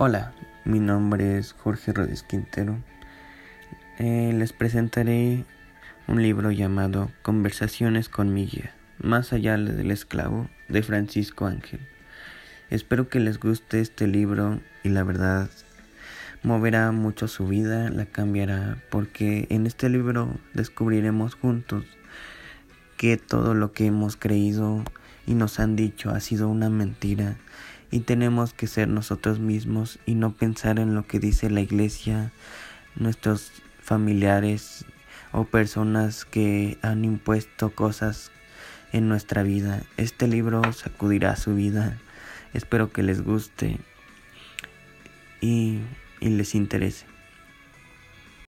Hola, mi nombre es Jorge Rodríguez Quintero. Eh, les presentaré un libro llamado Conversaciones con mi guía, más allá del esclavo, de Francisco Ángel. Espero que les guste este libro y la verdad moverá mucho su vida, la cambiará, porque en este libro descubriremos juntos que todo lo que hemos creído y nos han dicho ha sido una mentira y tenemos que ser nosotros mismos y no pensar en lo que dice la iglesia, nuestros familiares o personas que han impuesto cosas en nuestra vida. Este libro sacudirá su vida. Espero que les guste y, y les interese.